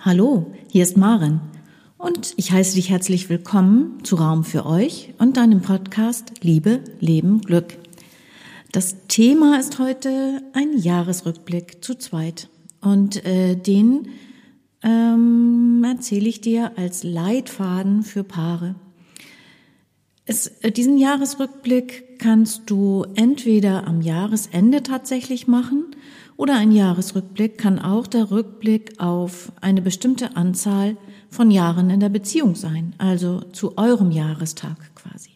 Hallo, hier ist Maren und ich heiße dich herzlich willkommen zu Raum für euch und deinem Podcast Liebe, Leben, Glück. Das Thema ist heute ein Jahresrückblick zu zweit und äh, den ähm, erzähle ich dir als Leitfaden für Paare. Es, äh, diesen Jahresrückblick kannst du entweder am Jahresende tatsächlich machen oder ein Jahresrückblick kann auch der Rückblick auf eine bestimmte Anzahl von Jahren in der Beziehung sein, also zu eurem Jahrestag quasi.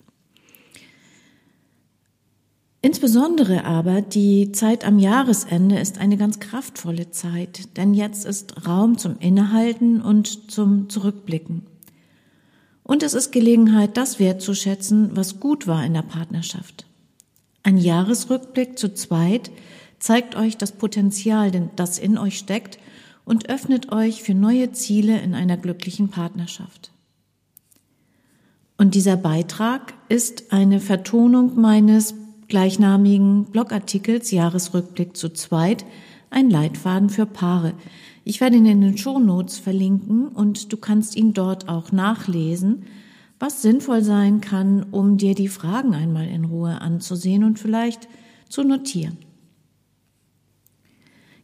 Insbesondere aber die Zeit am Jahresende ist eine ganz kraftvolle Zeit, denn jetzt ist Raum zum Innehalten und zum Zurückblicken. Und es ist Gelegenheit, das wertzuschätzen, was gut war in der Partnerschaft. Ein Jahresrückblick zu zweit zeigt euch das Potenzial, das in euch steckt und öffnet euch für neue Ziele in einer glücklichen Partnerschaft. Und dieser Beitrag ist eine Vertonung meines gleichnamigen Blogartikels Jahresrückblick zu zweit, ein Leitfaden für Paare. Ich werde ihn in den Shownotes verlinken und du kannst ihn dort auch nachlesen, was sinnvoll sein kann, um dir die Fragen einmal in Ruhe anzusehen und vielleicht zu notieren.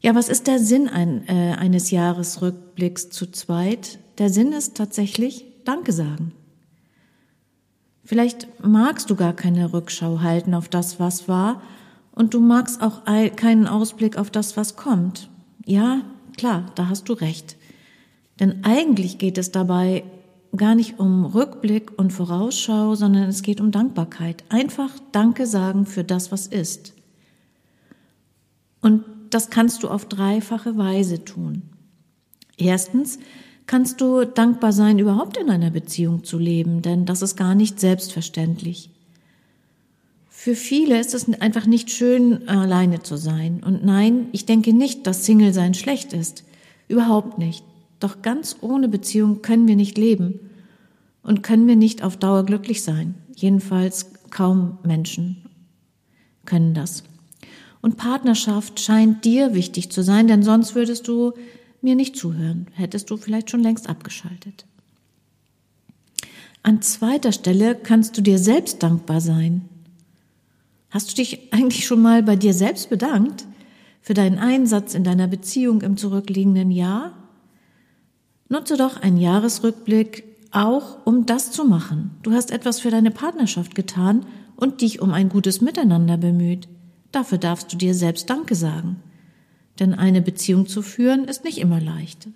Ja, was ist der Sinn ein, äh, eines Jahresrückblicks zu zweit? Der Sinn ist tatsächlich Danke sagen. Vielleicht magst du gar keine Rückschau halten auf das, was war, und du magst auch keinen Ausblick auf das, was kommt. Ja, klar, da hast du recht. Denn eigentlich geht es dabei gar nicht um Rückblick und Vorausschau, sondern es geht um Dankbarkeit. Einfach Danke sagen für das, was ist. Und das kannst du auf dreifache Weise tun. Erstens kannst du dankbar sein, überhaupt in einer Beziehung zu leben, denn das ist gar nicht selbstverständlich. Für viele ist es einfach nicht schön, alleine zu sein. Und nein, ich denke nicht, dass Single sein schlecht ist. Überhaupt nicht. Doch ganz ohne Beziehung können wir nicht leben und können wir nicht auf Dauer glücklich sein. Jedenfalls kaum Menschen können das. Und Partnerschaft scheint dir wichtig zu sein, denn sonst würdest du mir nicht zuhören, hättest du vielleicht schon längst abgeschaltet. An zweiter Stelle kannst du dir selbst dankbar sein. Hast du dich eigentlich schon mal bei dir selbst bedankt für deinen Einsatz in deiner Beziehung im zurückliegenden Jahr? Nutze doch einen Jahresrückblick auch, um das zu machen. Du hast etwas für deine Partnerschaft getan und dich um ein gutes Miteinander bemüht. Dafür darfst du dir selbst Danke sagen. Denn eine Beziehung zu führen ist nicht immer leicht.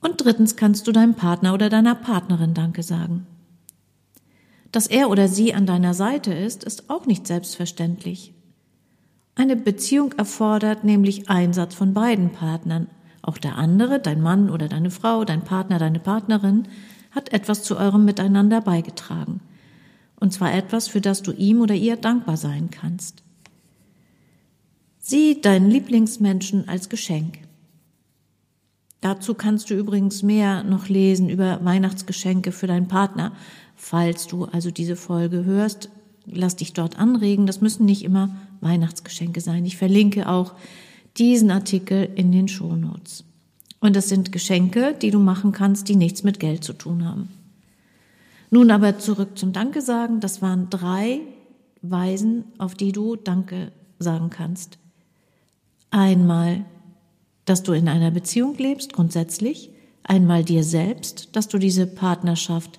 Und drittens kannst du deinem Partner oder deiner Partnerin Danke sagen. Dass er oder sie an deiner Seite ist, ist auch nicht selbstverständlich. Eine Beziehung erfordert nämlich Einsatz von beiden Partnern. Auch der andere, dein Mann oder deine Frau, dein Partner, deine Partnerin, hat etwas zu eurem Miteinander beigetragen und zwar etwas, für das du ihm oder ihr dankbar sein kannst. Sieh deinen Lieblingsmenschen als Geschenk. Dazu kannst du übrigens mehr noch lesen über Weihnachtsgeschenke für deinen Partner. Falls du also diese Folge hörst, lass dich dort anregen. Das müssen nicht immer Weihnachtsgeschenke sein. Ich verlinke auch diesen Artikel in den Shownotes. Und das sind Geschenke, die du machen kannst, die nichts mit Geld zu tun haben. Nun aber zurück zum Danke sagen. Das waren drei Weisen, auf die du Danke sagen kannst. Einmal, dass du in einer Beziehung lebst, grundsätzlich. Einmal dir selbst, dass du diese Partnerschaft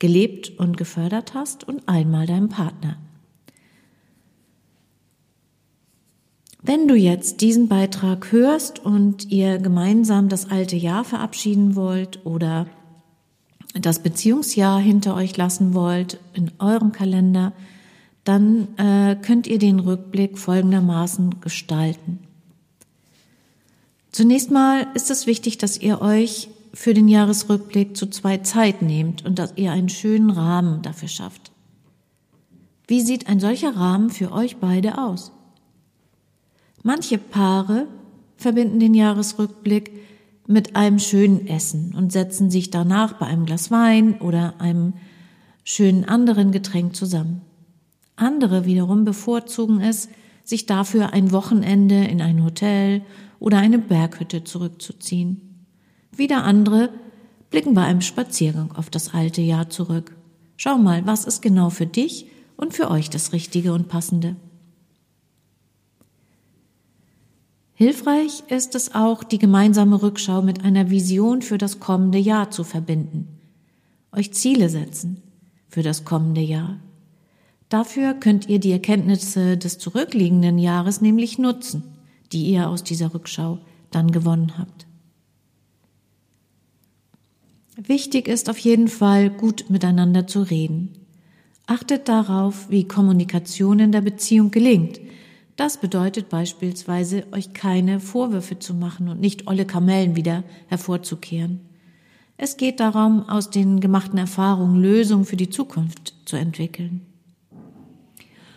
gelebt und gefördert hast. Und einmal deinem Partner. Wenn du jetzt diesen Beitrag hörst und ihr gemeinsam das alte Jahr verabschieden wollt oder das Beziehungsjahr hinter euch lassen wollt in eurem Kalender, dann äh, könnt ihr den Rückblick folgendermaßen gestalten. Zunächst mal ist es wichtig, dass ihr euch für den Jahresrückblick zu zwei Zeit nehmt und dass ihr einen schönen Rahmen dafür schafft. Wie sieht ein solcher Rahmen für euch beide aus? Manche Paare verbinden den Jahresrückblick mit einem schönen Essen und setzen sich danach bei einem Glas Wein oder einem schönen anderen Getränk zusammen. Andere wiederum bevorzugen es, sich dafür ein Wochenende in ein Hotel oder eine Berghütte zurückzuziehen. Wieder andere blicken bei einem Spaziergang auf das alte Jahr zurück. Schau mal, was ist genau für dich und für euch das Richtige und Passende. Hilfreich ist es auch, die gemeinsame Rückschau mit einer Vision für das kommende Jahr zu verbinden. Euch Ziele setzen für das kommende Jahr. Dafür könnt ihr die Erkenntnisse des zurückliegenden Jahres nämlich nutzen, die ihr aus dieser Rückschau dann gewonnen habt. Wichtig ist auf jeden Fall, gut miteinander zu reden. Achtet darauf, wie Kommunikation in der Beziehung gelingt. Das bedeutet beispielsweise, euch keine Vorwürfe zu machen und nicht olle Kamellen wieder hervorzukehren. Es geht darum, aus den gemachten Erfahrungen Lösungen für die Zukunft zu entwickeln.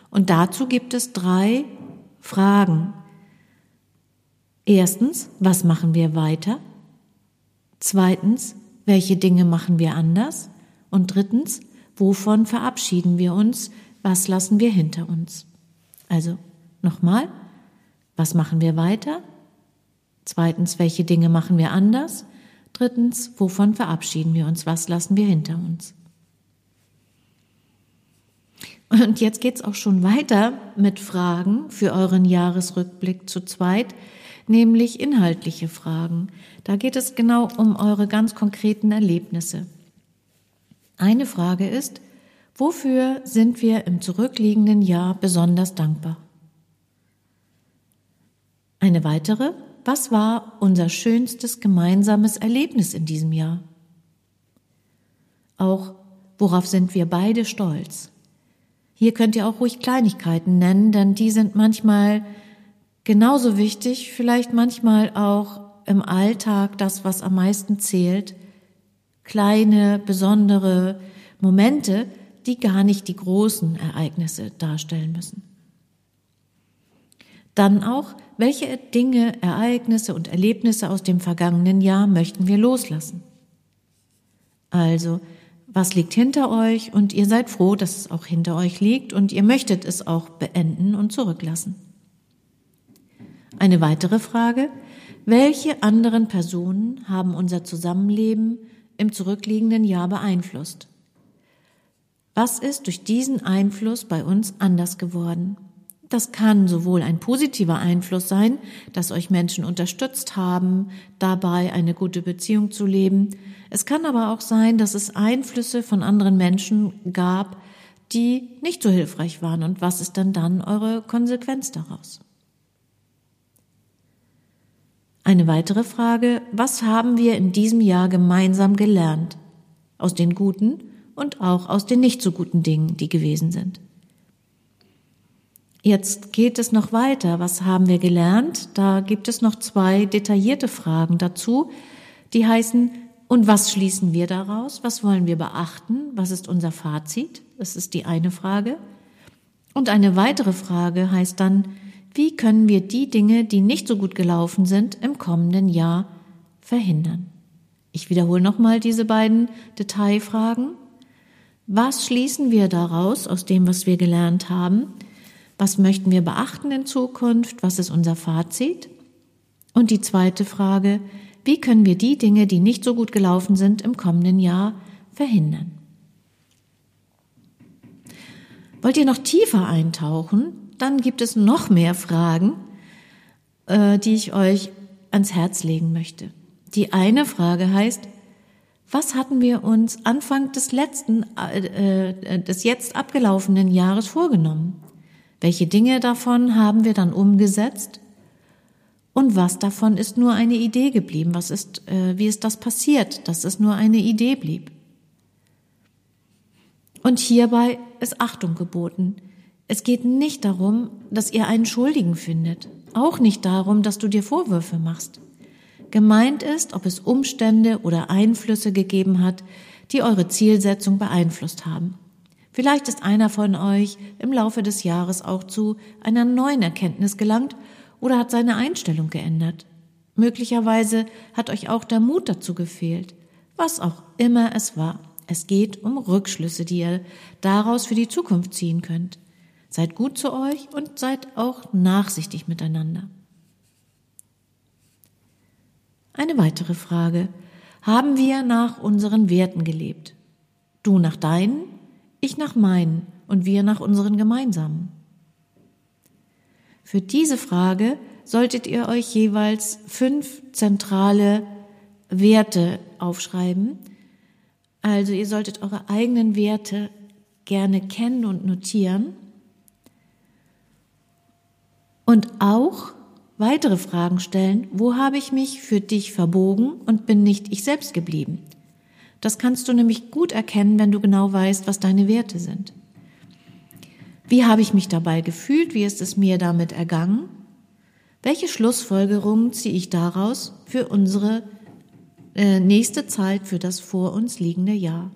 Und dazu gibt es drei Fragen. Erstens, was machen wir weiter? Zweitens, welche Dinge machen wir anders? Und drittens, wovon verabschieden wir uns? Was lassen wir hinter uns? Also nochmal, was machen wir weiter? Zweitens, welche Dinge machen wir anders? Drittens, wovon verabschieden wir uns? Was lassen wir hinter uns? Und jetzt geht's auch schon weiter mit Fragen für euren Jahresrückblick zu zweit, nämlich inhaltliche Fragen. Da geht es genau um eure ganz konkreten Erlebnisse. Eine Frage ist, wofür sind wir im zurückliegenden Jahr besonders dankbar? Eine weitere, was war unser schönstes gemeinsames Erlebnis in diesem Jahr? Auch, worauf sind wir beide stolz? Hier könnt ihr auch ruhig Kleinigkeiten nennen, denn die sind manchmal genauso wichtig, vielleicht manchmal auch im Alltag das, was am meisten zählt. Kleine, besondere Momente, die gar nicht die großen Ereignisse darstellen müssen. Dann auch, welche Dinge, Ereignisse und Erlebnisse aus dem vergangenen Jahr möchten wir loslassen? Also, was liegt hinter euch und ihr seid froh, dass es auch hinter euch liegt und ihr möchtet es auch beenden und zurücklassen. Eine weitere Frage, welche anderen Personen haben unser Zusammenleben im zurückliegenden Jahr beeinflusst? Was ist durch diesen Einfluss bei uns anders geworden? Das kann sowohl ein positiver Einfluss sein, dass euch Menschen unterstützt haben, dabei eine gute Beziehung zu leben. Es kann aber auch sein, dass es Einflüsse von anderen Menschen gab, die nicht so hilfreich waren. Und was ist dann dann eure Konsequenz daraus? Eine weitere Frage, was haben wir in diesem Jahr gemeinsam gelernt? Aus den guten und auch aus den nicht so guten Dingen, die gewesen sind. Jetzt geht es noch weiter. Was haben wir gelernt? Da gibt es noch zwei detaillierte Fragen dazu, die heißen, und was schließen wir daraus? Was wollen wir beachten? Was ist unser Fazit? Das ist die eine Frage. Und eine weitere Frage heißt dann, wie können wir die Dinge, die nicht so gut gelaufen sind, im kommenden Jahr verhindern? Ich wiederhole nochmal diese beiden Detailfragen. Was schließen wir daraus aus dem, was wir gelernt haben? Was möchten wir beachten in Zukunft? Was ist unser Fazit? Und die zweite Frage, wie können wir die Dinge, die nicht so gut gelaufen sind, im kommenden Jahr verhindern? Wollt ihr noch tiefer eintauchen? Dann gibt es noch mehr Fragen, äh, die ich euch ans Herz legen möchte. Die eine Frage heißt, was hatten wir uns Anfang des letzten, äh, äh des jetzt abgelaufenen Jahres vorgenommen? Welche Dinge davon haben wir dann umgesetzt? Und was davon ist nur eine Idee geblieben? Was ist, äh, wie ist das passiert, dass es nur eine Idee blieb? Und hierbei ist Achtung geboten. Es geht nicht darum, dass ihr einen Schuldigen findet. Auch nicht darum, dass du dir Vorwürfe machst. Gemeint ist, ob es Umstände oder Einflüsse gegeben hat, die eure Zielsetzung beeinflusst haben. Vielleicht ist einer von euch im Laufe des Jahres auch zu einer neuen Erkenntnis gelangt oder hat seine Einstellung geändert. Möglicherweise hat euch auch der Mut dazu gefehlt. Was auch immer es war. Es geht um Rückschlüsse, die ihr daraus für die Zukunft ziehen könnt. Seid gut zu euch und seid auch nachsichtig miteinander. Eine weitere Frage. Haben wir nach unseren Werten gelebt? Du nach deinen, ich nach meinen und wir nach unseren gemeinsamen? Für diese Frage solltet ihr euch jeweils fünf zentrale Werte aufschreiben. Also ihr solltet eure eigenen Werte gerne kennen und notieren. Und auch weitere Fragen stellen, wo habe ich mich für dich verbogen und bin nicht ich selbst geblieben? Das kannst du nämlich gut erkennen, wenn du genau weißt, was deine Werte sind. Wie habe ich mich dabei gefühlt? Wie ist es mir damit ergangen? Welche Schlussfolgerungen ziehe ich daraus für unsere äh, nächste Zeit, für das vor uns liegende Jahr?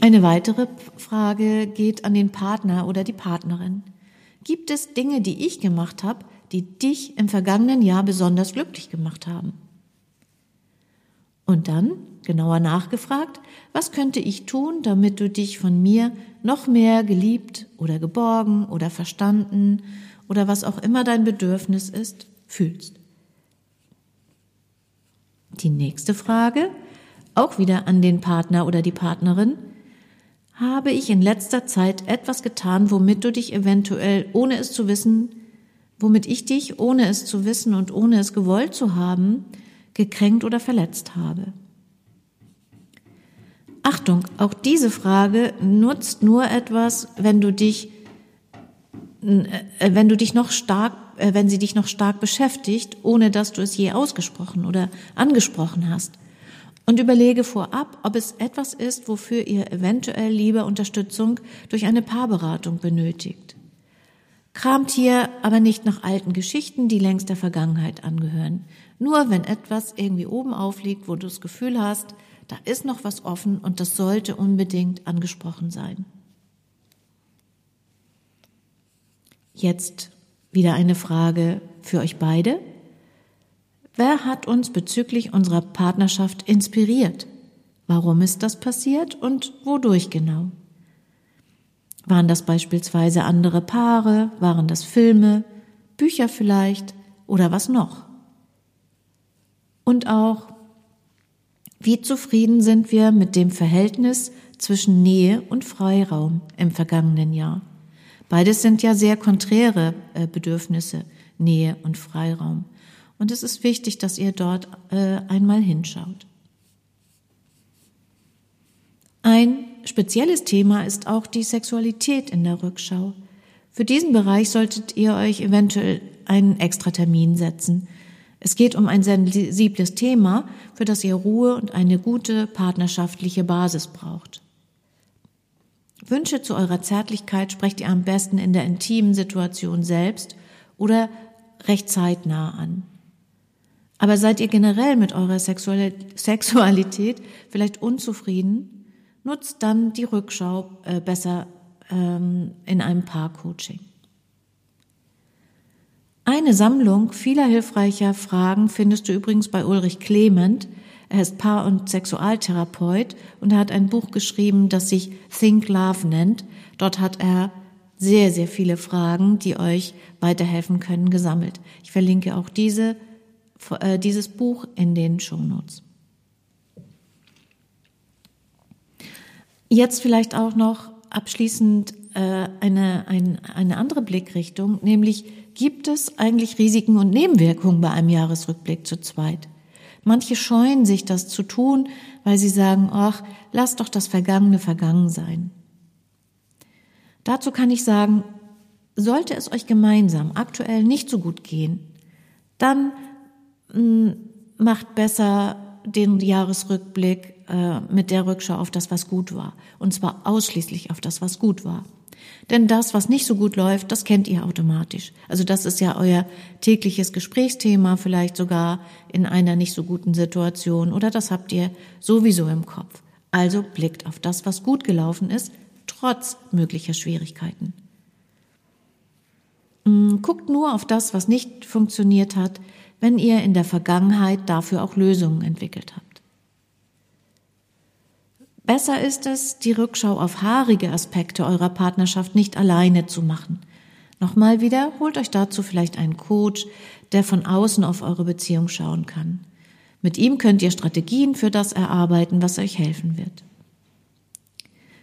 Eine weitere Frage geht an den Partner oder die Partnerin. Gibt es Dinge, die ich gemacht habe, die dich im vergangenen Jahr besonders glücklich gemacht haben? Und dann, genauer nachgefragt, was könnte ich tun, damit du dich von mir noch mehr geliebt oder geborgen oder verstanden oder was auch immer dein Bedürfnis ist, fühlst? Die nächste Frage, auch wieder an den Partner oder die Partnerin, habe ich in letzter Zeit etwas getan, womit du dich eventuell, ohne es zu wissen, womit ich dich, ohne es zu wissen und ohne es gewollt zu haben, gekränkt oder verletzt habe? Achtung, auch diese Frage nutzt nur etwas, wenn du dich, äh, wenn du dich noch stark, äh, wenn sie dich noch stark beschäftigt, ohne dass du es je ausgesprochen oder angesprochen hast. Und überlege vorab, ob es etwas ist, wofür ihr eventuell lieber Unterstützung durch eine Paarberatung benötigt. Kramt hier aber nicht nach alten Geschichten, die längst der Vergangenheit angehören. Nur wenn etwas irgendwie oben aufliegt, wo du das Gefühl hast, da ist noch was offen und das sollte unbedingt angesprochen sein. Jetzt wieder eine Frage für euch beide. Wer hat uns bezüglich unserer Partnerschaft inspiriert? Warum ist das passiert und wodurch genau? Waren das beispielsweise andere Paare? Waren das Filme? Bücher vielleicht? Oder was noch? Und auch, wie zufrieden sind wir mit dem Verhältnis zwischen Nähe und Freiraum im vergangenen Jahr? Beides sind ja sehr konträre äh, Bedürfnisse, Nähe und Freiraum. Und es ist wichtig, dass ihr dort äh, einmal hinschaut. Ein spezielles Thema ist auch die Sexualität in der Rückschau. Für diesen Bereich solltet ihr euch eventuell einen Extratermin setzen. Es geht um ein sensibles Thema, für das ihr Ruhe und eine gute partnerschaftliche Basis braucht. Wünsche zu eurer Zärtlichkeit sprecht ihr am besten in der intimen Situation selbst oder recht zeitnah an. Aber seid ihr generell mit eurer Sexualität vielleicht unzufrieden, nutzt dann die Rückschau äh, besser ähm, in einem Paarcoaching. Eine Sammlung vieler hilfreicher Fragen findest du übrigens bei Ulrich Clement. Er ist Paar- und Sexualtherapeut und er hat ein Buch geschrieben, das sich Think Love nennt. Dort hat er sehr, sehr viele Fragen, die euch weiterhelfen können, gesammelt. Ich verlinke auch diese äh, dieses Buch in den Shownotes. Jetzt vielleicht auch noch abschließend äh, eine, ein, eine andere Blickrichtung, nämlich gibt es eigentlich Risiken und Nebenwirkungen bei einem Jahresrückblick zu zweit? Manche scheuen sich das zu tun, weil sie sagen, ach, lass doch das Vergangene vergangen sein. Dazu kann ich sagen, sollte es euch gemeinsam aktuell nicht so gut gehen, dann macht besser den Jahresrückblick äh, mit der Rückschau auf das, was gut war. Und zwar ausschließlich auf das, was gut war. Denn das, was nicht so gut läuft, das kennt ihr automatisch. Also das ist ja euer tägliches Gesprächsthema, vielleicht sogar in einer nicht so guten Situation oder das habt ihr sowieso im Kopf. Also blickt auf das, was gut gelaufen ist, trotz möglicher Schwierigkeiten. Guckt nur auf das, was nicht funktioniert hat, wenn ihr in der Vergangenheit dafür auch Lösungen entwickelt habt. Besser ist es, die Rückschau auf haarige Aspekte eurer Partnerschaft nicht alleine zu machen. Nochmal wieder, holt euch dazu vielleicht einen Coach, der von außen auf eure Beziehung schauen kann. Mit ihm könnt ihr Strategien für das erarbeiten, was euch helfen wird.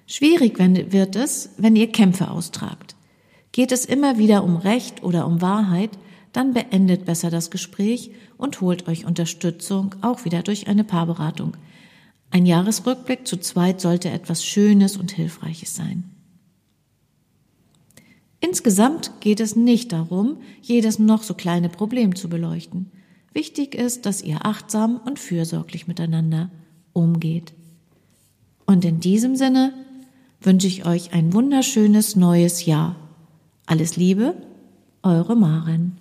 Schwierig wird es, wenn ihr Kämpfe austragt. Geht es immer wieder um Recht oder um Wahrheit, dann beendet besser das Gespräch und holt euch Unterstützung, auch wieder durch eine Paarberatung. Ein Jahresrückblick zu zweit sollte etwas Schönes und Hilfreiches sein. Insgesamt geht es nicht darum, jedes noch so kleine Problem zu beleuchten. Wichtig ist, dass ihr achtsam und fürsorglich miteinander umgeht. Und in diesem Sinne wünsche ich euch ein wunderschönes neues Jahr. Alles Liebe, eure Maren.